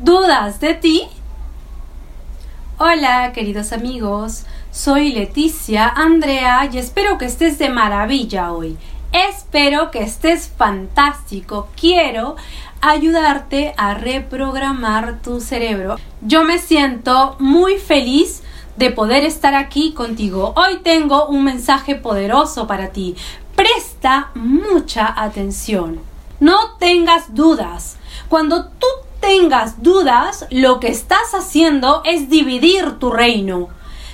dudas de ti? Hola, queridos amigos. Soy Leticia Andrea y espero que estés de maravilla hoy. Espero que estés fantástico. Quiero ayudarte a reprogramar tu cerebro. Yo me siento muy feliz de poder estar aquí contigo. Hoy tengo un mensaje poderoso para ti. Presta mucha atención. No tengas dudas. Cuando tú tengas dudas, lo que estás haciendo es dividir tu reino.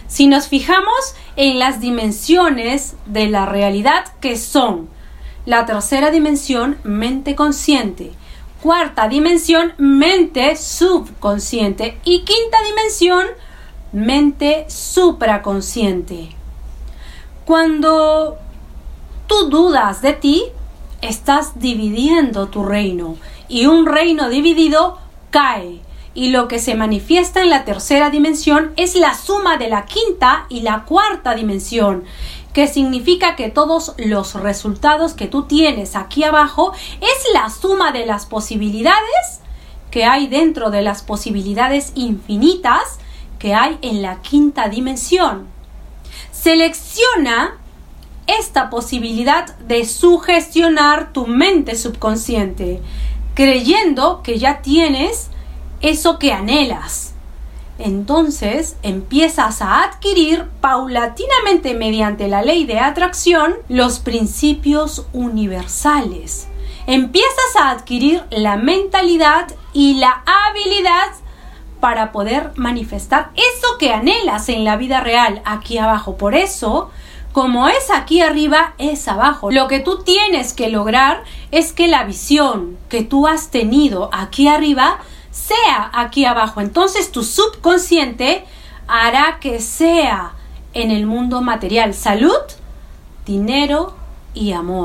Si nos fijamos en las dimensiones de la realidad que son la tercera dimensión, mente consciente, cuarta dimensión, mente subconsciente y quinta dimensión, mente supraconsciente. Cuando tú dudas de ti, estás dividiendo tu reino y un reino dividido cae y lo que se manifiesta en la tercera dimensión es la suma de la quinta y la cuarta dimensión, que significa que todos los resultados que tú tienes aquí abajo es la suma de las posibilidades que hay dentro de las posibilidades infinitas que hay en la quinta dimensión. Selecciona esta posibilidad de sugestionar tu mente subconsciente, creyendo que ya tienes eso que anhelas. Entonces empiezas a adquirir paulatinamente mediante la ley de atracción los principios universales. Empiezas a adquirir la mentalidad y la habilidad para poder manifestar eso que anhelas en la vida real aquí abajo. Por eso, como es aquí arriba, es abajo. Lo que tú tienes que lograr es que la visión que tú has tenido aquí arriba sea aquí abajo. Entonces tu subconsciente hará que sea en el mundo material salud, dinero y amor.